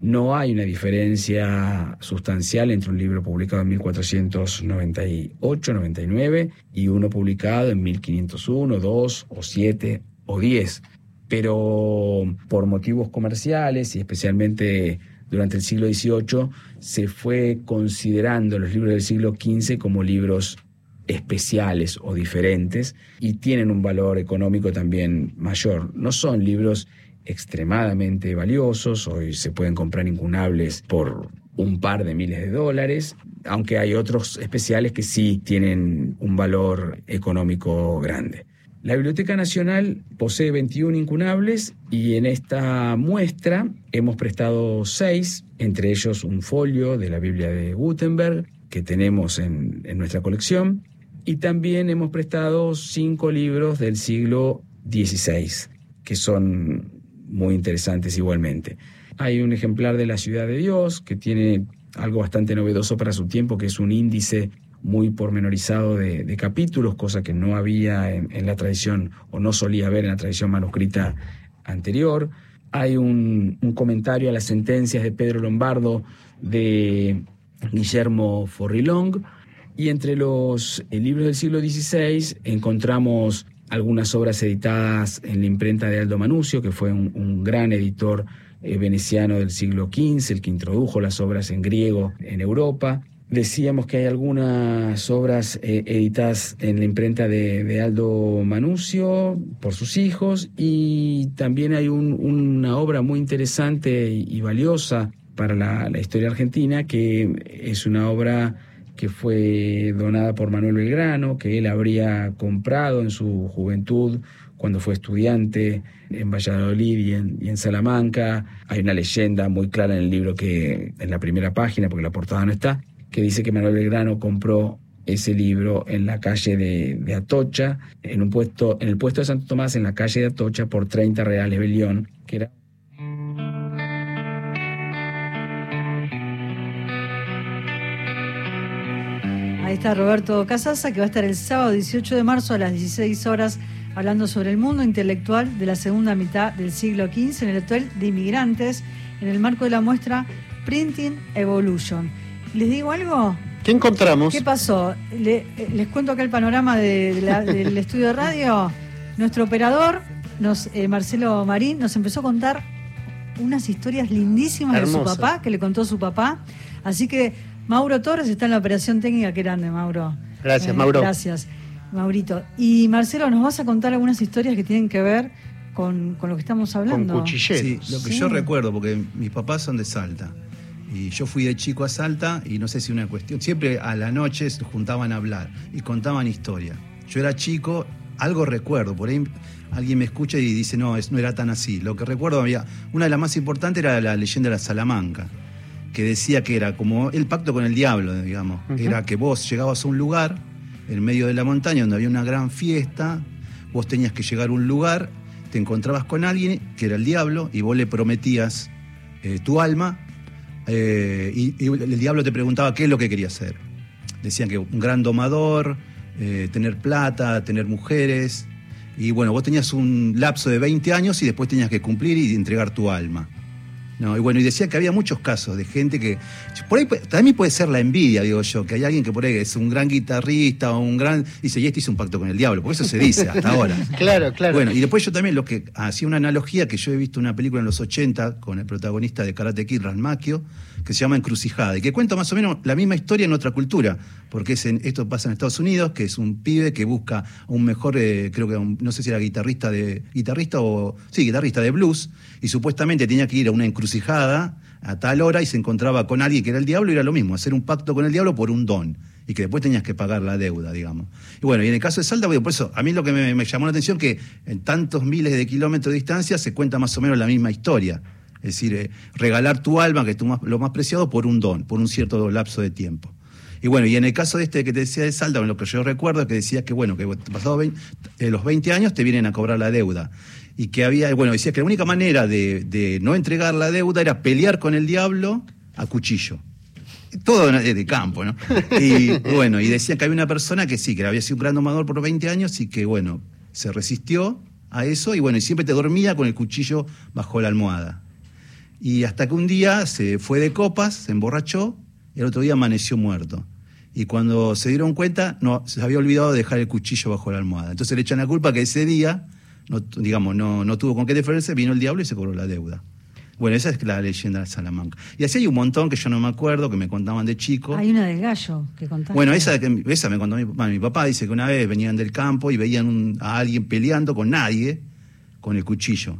I: No hay una diferencia sustancial entre un libro publicado en 1498-99 y uno publicado en 1501, 2 o 7 o 10. Pero por motivos comerciales y especialmente durante el siglo XVIII se fue considerando los libros del siglo XV como libros especiales o diferentes y tienen un valor económico también mayor. No son libros extremadamente valiosos, hoy se pueden comprar incunables por un par de miles de dólares, aunque hay otros especiales que sí tienen un valor económico grande. La Biblioteca Nacional posee 21 incunables y en esta muestra hemos prestado seis, entre ellos un folio de la Biblia de Gutenberg que tenemos en, nuestra colección y también hemos prestado cinco libros del siglo XVI que son muy interesantes igualmente. Hay un ejemplar de la Ciudad de Dios que tiene algo bastante novedoso para su tiempo, que es un índice muy pormenorizado de, capítulos, cosa que no había en, la tradición o no solía haber en la tradición manuscrita anterior. Hay un, comentario a las sentencias de Pedro Lombardo de Guillermo Forrilong. Y entre los eh, libros del siglo XVI encontramos algunas obras editadas en la imprenta de Aldo Manucio, que fue un, gran editor eh, veneciano del siglo XV, el que introdujo las obras en griego en Europa Decíamos que hay algunas obras eh, editadas en la imprenta de, Aldo Manucio por sus hijos y también hay un, una obra muy interesante y, valiosa para la, la, historia argentina que es una obra que fue donada por Manuel Belgrano, que él habría comprado en su juventud cuando fue estudiante en Valladolid y en, y en, Salamanca. Hay una leyenda muy clara en el libro que en la primera página, porque la portada no está, que dice que Manuel Belgrano compró ese libro en la calle de, Atocha, en un puesto, en el puesto de Santo Tomás, en la calle de Atocha, por 30 reales Belión, que era
A: Ahí está Roberto Casasa, que va a estar el sábado 18 de marzo a las 16 horas hablando sobre el mundo intelectual de la segunda mitad del siglo XV en el Hotel de Inmigrantes, en el marco de la muestra Printing Evolution. ¿Les digo algo?
B: ¿Qué encontramos?
A: ¿Qué pasó? Le, les cuento acá el panorama de, de la, del estudio de radio. Nuestro operador, nos, eh, Marcelo Marín, nos empezó a contar unas historias lindísimas Hermosa. de su papá, que le contó su papá. Así que Mauro Torres está en la operación técnica. Qué grande, Mauro.
B: Gracias, eh, Mauro.
A: Gracias, Maurito. Y Marcelo, ¿nos vas a contar algunas historias que tienen que ver con, con lo que estamos hablando?
B: Con cuchilleros.
J: Sí, lo que sí. yo recuerdo, porque mis papás son de Salta. Y yo fui de chico a Salta y no sé si una cuestión. Siempre a la noche se juntaban a hablar y contaban historia. Yo era chico, algo recuerdo. Por ahí alguien me escucha y dice, no, es, no era tan así. Lo que recuerdo había. Una de las más importantes era la leyenda de la Salamanca que decía que era como el pacto con el diablo, digamos. Uh -huh. Era que vos llegabas a un lugar, en medio de la montaña, donde había una gran fiesta, vos tenías que llegar a un lugar, te encontrabas con alguien que era el diablo y vos le prometías eh, tu alma eh, y, el diablo te preguntaba qué es lo que quería hacer. Decían que un gran domador, eh, tener plata, tener mujeres. Y bueno, vos tenías un lapso de 20 años y después tenías que cumplir y entregar tu alma. No, y bueno, y decía que había muchos casos de gente que. Por ahí también puede ser la envidia, digo yo, que hay alguien que por ahí es un gran guitarrista o un gran. Dice, y este hizo un pacto con el diablo, porque eso se dice hasta ahora.
B: claro, claro.
J: Bueno, y después yo también lo que hacía una analogía que yo he visto una película en los 80 con el protagonista de Karate Kid, Ranmakio, que se llama Encrucijada, y que cuenta más o menos la misma historia en otra cultura, porque es en, esto pasa en Estados Unidos, que es un pibe que busca un mejor, eh, creo que un, no sé si era guitarrista de. guitarrista o. sí, guitarrista de blues, y supuestamente tenía que ir a una encrucijada a tal hora y se encontraba con alguien que era el diablo y era lo mismo, hacer un pacto con el diablo por un don y que después tenías que pagar la deuda, digamos. Y bueno, y en el caso de Salta, por eso, a mí lo que me, llamó la atención que en tantos miles de kilómetros de distancia se cuenta más o menos la misma historia. Es decir, eh, regalar tu alma, que es más, lo más preciado, por un don, por un cierto lapso de tiempo. Y bueno, y en el caso de este que te decía de Salta, lo que yo recuerdo es que decía que, bueno, que pasados 20, eh, los 20 años te vienen a cobrar la deuda y que había, bueno, decía que la única manera de, de, no entregar la deuda era pelear con el diablo a cuchillo. Todo de campo, ¿no? Y bueno, y decían que había una persona que sí, que había sido un gran domador por 20 años y que, bueno, se resistió a eso y bueno, y siempre te dormía con el cuchillo bajo la almohada. Y hasta que un día se fue de copas, se emborrachó y el otro día amaneció muerto. Y cuando se dieron cuenta, no, se había olvidado de dejar el cuchillo bajo la almohada. Entonces le echan la culpa que ese día no, digamos, no, no tuvo con qué defenderse, vino el diablo y se cobró la deuda. Bueno, esa es la leyenda de Salamanca. Y así hay un montón que yo no me acuerdo, que me contaban de chico.
A: Hay una del gallo que contaban.
J: Bueno, esa, esa me contó mi papá. Mi papá dice que una vez venían del campo y veían un, a alguien peleando con nadie con el cuchillo.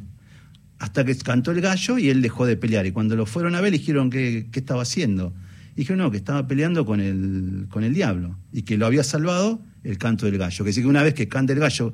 J: Hasta que cantó el gallo y él dejó de pelear. Y cuando lo fueron a ver, le dijeron qué, qué estaba haciendo. Y dijeron, no, que estaba peleando con el, con el diablo. Y que lo había salvado el canto del gallo. Que dice que una vez que canta el gallo,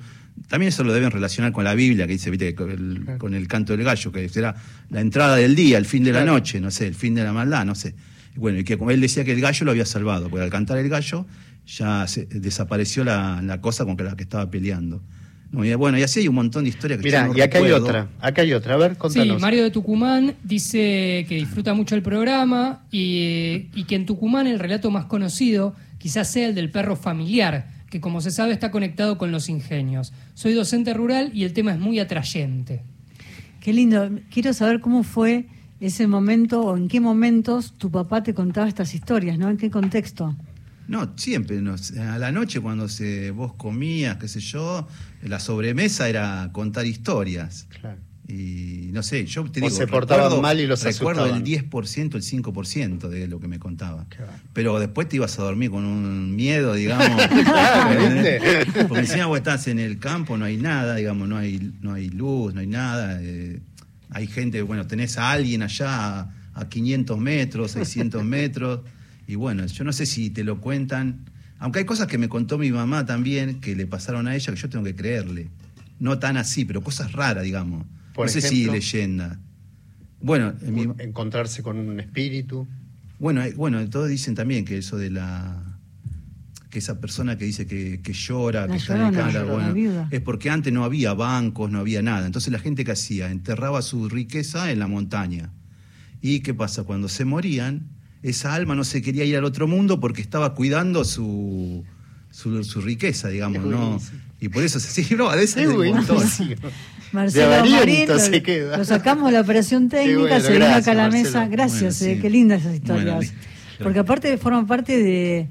J: también eso lo deben relacionar con la Biblia, que dice, viste, con el, claro. con el canto del gallo, que será la entrada del día, el fin de claro. la noche, no sé, el fin de la maldad, no sé. Bueno, y que como él decía que el gallo lo había salvado, porque al cantar el gallo ya se, desapareció la, la, cosa con la que estaba peleando. Bueno, y así hay un montón de historias que
B: Mira,
J: yo no
B: y acá
J: recuerdo.
B: hay otra, acá hay otra, a ver, contanos.
C: Sí, Mario de Tucumán dice que disfruta mucho el programa y, y que en Tucumán el relato más conocido quizás sea el del perro familiar, que como se sabe está conectado con los ingenios. Soy docente rural y el tema es muy atrayente.
A: Qué lindo. Quiero saber cómo fue ese momento o en qué momentos tu papá te contaba estas historias, ¿no? ¿En qué contexto?
J: No, siempre. No, a la noche cuando se, vos comías, qué sé yo, la sobremesa era contar historias.
B: Claro.
J: Y no sé, yo te
B: O
J: digo,
B: se portaban
J: recuerdo-
B: mal y los
J: Recuerdo
B: asustaban.
J: el 10%, el 5% de lo que me contaba. Pero después te ibas a dormir con un miedo, digamos.
B: Claro.
J: Porque encima vos estás en el campo, no hay nada, digamos, no hay, no hay luz, no hay nada. eh, hay gente, bueno, tenés a alguien allá a, a 500 metros, 600 metros. Y bueno, yo no sé si te lo cuentan. Aunque hay cosas que me contó mi mamá también, que le pasaron a ella, que yo tengo que creerle. No tan así, pero cosas raras, digamos.
B: Por
J: no sé
B: ejemplo.
J: si leyenda. Bueno, en mi-
B: Encontrarse con un espíritu.
J: bueno, eh, bueno, todos dicen también que eso de la que esa persona que dice que, que llora,
A: La
J: que está en el cámara, bueno, es porque antes no había bancos, no había nada. Entonces la gente que hacía enterraba su riqueza en la montaña. ¿Y qué pasa? Cuando se morían, esa alma no se quería ir al otro mundo porque estaba cuidando su, su, su riqueza, digamos, ¿no? Y por eso se sí, no, a veces montón.
B: buenísimo.
A: Marcelo Marín, lo,
B: se queda.
A: lo sacamos de la operación técnica,
B: bueno,
A: se vino acá a la
B: Marcelo.
A: mesa. Gracias,
J: Bueno,
A: eh,
J: sí.
A: qué lindas esas historias.
J: Bueno.
A: Porque aparte forman parte de,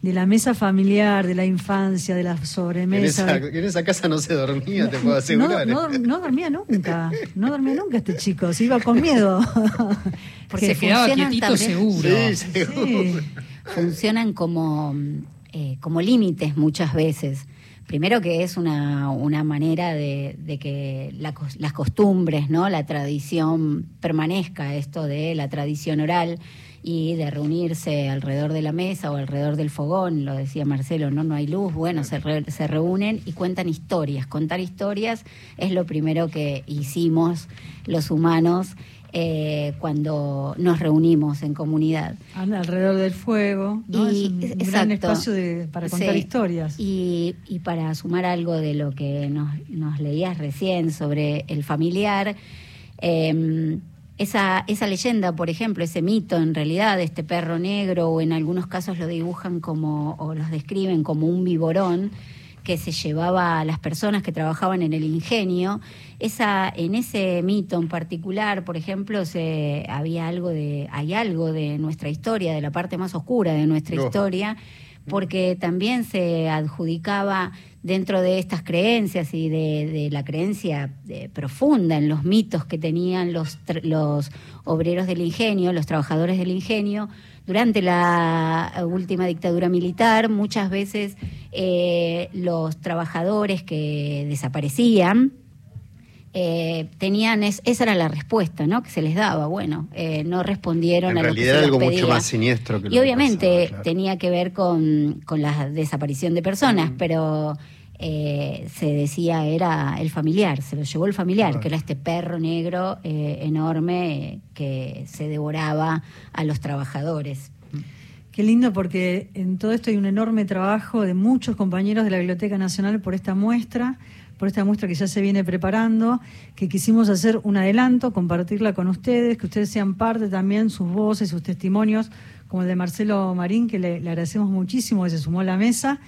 A: de la mesa familiar, de la infancia, de la
B: En
A: sobremesa.
B: esa, en esa casa no se dormía, te puedo asegurar.
A: No,
B: ¿eh?
A: no, no dormía nunca, no dormía nunca este chico, se iba con miedo.
D: Porque
C: Se quedaba
D: funcionan
C: quietito
D: también-
C: seguro.
B: Sí, seguro.
A: Sí.
D: funcionan como, eh, como límites muchas veces. Primero que es una, una manera de, que las costumbres, ¿no? la tradición permanezca, esto de la tradición oral y de reunirse alrededor de la mesa o alrededor del fogón, lo decía Marcelo, no, no hay luz, bueno, se, se reúnen y cuentan historias. Contar historias es lo primero que hicimos los humanos eh, cuando nos reunimos en comunidad.
A: Anda alrededor del fuego, ¿no?
D: Y-
A: es un gran espacio de- para contar
D: Sí.
A: historias.
D: Y, y para sumar algo de lo que nos, nos leías recién sobre el familiar, eh, esa, esa leyenda, por ejemplo, ese mito en realidad, este perro negro, o en algunos casos lo dibujan como, o los describen como un viborón que se llevaba a las personas que trabajaban en el ingenio. Esa, en ese mito en particular, por ejemplo, se, había algo de, hay algo de nuestra historia, de la parte más oscura de nuestra
B: Oh.
D: historia, porque también se adjudicaba dentro de estas creencias y de, de la creencia eh, profunda en los mitos que tenían los, los obreros del ingenio, los trabajadores del ingenio, durante la última dictadura militar, muchas veces eh, los trabajadores que desaparecían, eh, tenían es- esa era la respuesta ¿no? que se les daba bueno eh, no respondieron
B: En
D: a lo que
B: realidad
D: se les
B: algo mucho más siniestro que lo
D: y
B: que
D: obviamente
B: pasaba, claro.
D: tenía que ver con, con la desaparición de personas pero eh, se decía era el familiar se lo llevó el familiar que era este perro negro eh, enorme eh, que se devoraba a los trabajadores
A: Qué lindo porque en todo esto hay un enorme trabajo de muchos compañeros de la Biblioteca Nacional por esta muestra, por esta muestra que ya se viene preparando, que quisimos hacer un adelanto, compartirla con ustedes, que ustedes sean parte también, sus voces, sus testimonios, como el de Marcelo Marín, que le, le agradecemos muchísimo que se sumó a la mesa.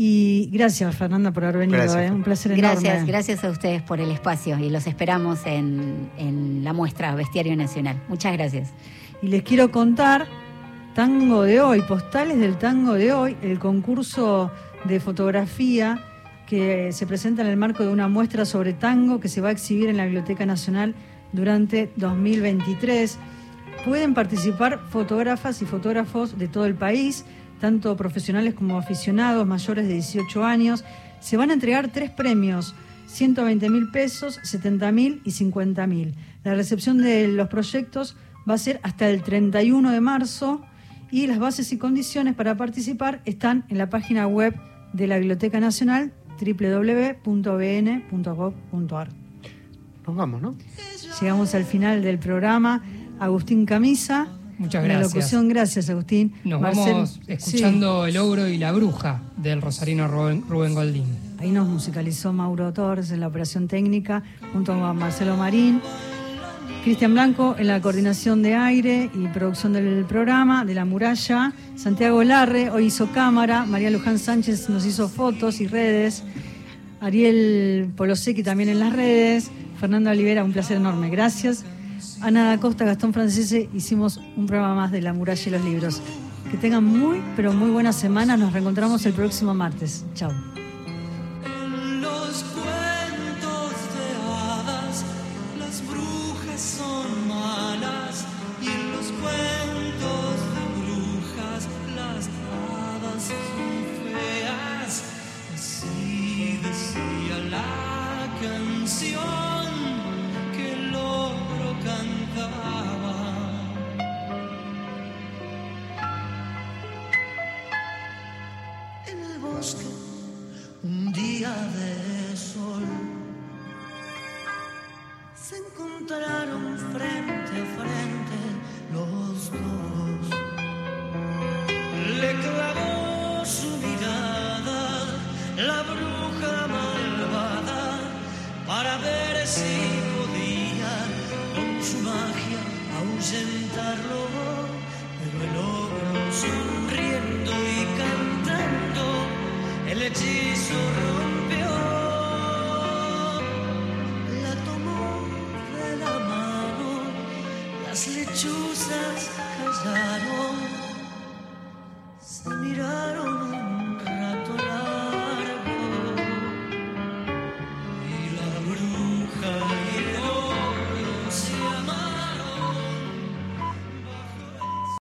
A: Y gracias, Fernanda, por haber venido.
B: Gracias.
A: ¿eh? Un placer
D: Gracias,
A: enorme.
D: gracias a ustedes por el espacio y los esperamos en, en la muestra Bestiario Nacional. Muchas gracias.
A: Y les quiero contar, tango de hoy, postales del tango de hoy, el concurso de fotografía que se presenta en el marco de una muestra sobre tango que se va a exhibir en la Biblioteca Nacional durante 2023. Pueden participar fotógrafas y fotógrafos de todo el país, tanto profesionales como aficionados mayores de 18 años. Se van a entregar tres premios, 120 mil pesos, 70 mil y 50 mil. La recepción de los proyectos va a ser hasta el 31 de marzo y las bases y condiciones para participar están en la página web de la Biblioteca Nacional www.bn.gov.ar.
B: Nos vamos, ¿no?
A: Llegamos al final del programa. Agustín Camisa.
C: Muchas
A: en la
C: gracias.
A: locución, gracias Agustín.
C: Nos
A: Marcel-
C: vamos
A: Sí,
C: escuchando El ogro y la bruja del rosarino Rubén, Rubén Goldín.
A: ahí nos musicalizó Mauro Torres en la operación técnica, junto a Marcelo Marín. Cristian Blanco en la coordinación de aire y producción del programa, de La Muralla. Santiago Larre hoy hizo cámara. María Luján Sánchez nos hizo fotos y redes. Ariel Polosecchi también en las redes. Fernando Olivera, un placer enorme. Gracias. Ana da Costa, Gastón Francese, hicimos un programa más de La Muralla y los libros. Que tengan muy, pero muy buena semana. Nos reencontramos el próximo martes. Chao.